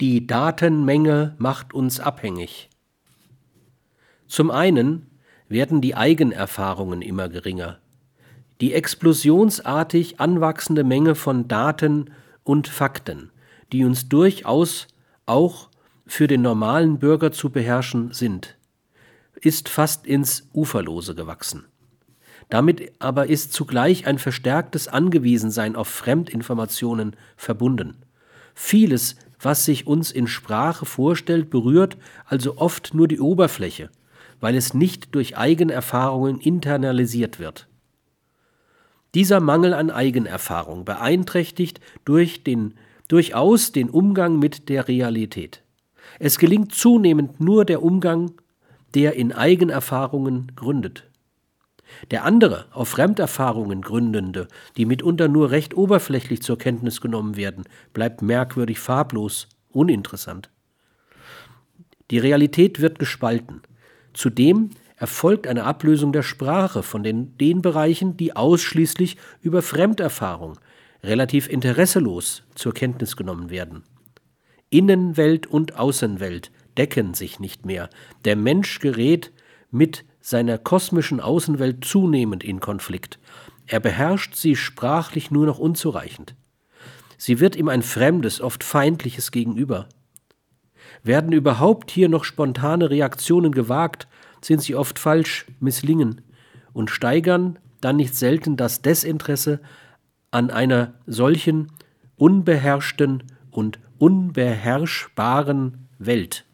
Die Datenmenge macht uns abhängig. Zum einen werden die Eigenerfahrungen immer geringer. Die explosionsartig anwachsende Menge von Daten und Fakten, die uns durchaus auch für den normalen Bürger zu beherrschen sind, ist fast ins Uferlose gewachsen. Damit aber ist zugleich ein verstärktes Angewiesensein auf Fremdinformationen verbunden. Vieles, was sich uns in Sprache vorstellt, berührt also oft nur die Oberfläche, weil es nicht durch Eigenerfahrungen internalisiert wird. Dieser Mangel an Eigenerfahrung beeinträchtigt durch den, durchaus den Umgang mit der Realität. Es gelingt zunehmend nur der Umgang, der in Eigenerfahrungen gründet. Der andere, auf Fremderfahrungen gründende, die mitunter nur recht oberflächlich zur Kenntnis genommen werden, bleibt merkwürdig farblos, uninteressant. Die Realität wird gespalten. Zudem erfolgt eine Ablösung der Sprache von den, den Bereichen, die ausschließlich über Fremderfahrung, relativ interesselos zur Kenntnis genommen werden. Innenwelt und Außenwelt decken sich nicht mehr. Der Mensch gerät mit seiner kosmischen Außenwelt zunehmend in Konflikt. Er beherrscht sie sprachlich nur noch unzureichend. Sie wird ihm ein fremdes, oft feindliches Gegenüber. Werden überhaupt hier noch spontane Reaktionen gewagt, sind sie oft falsch, misslingen und steigern dann nicht selten das Desinteresse an einer solchen unbeherrschten und unbeherrschbaren Welt.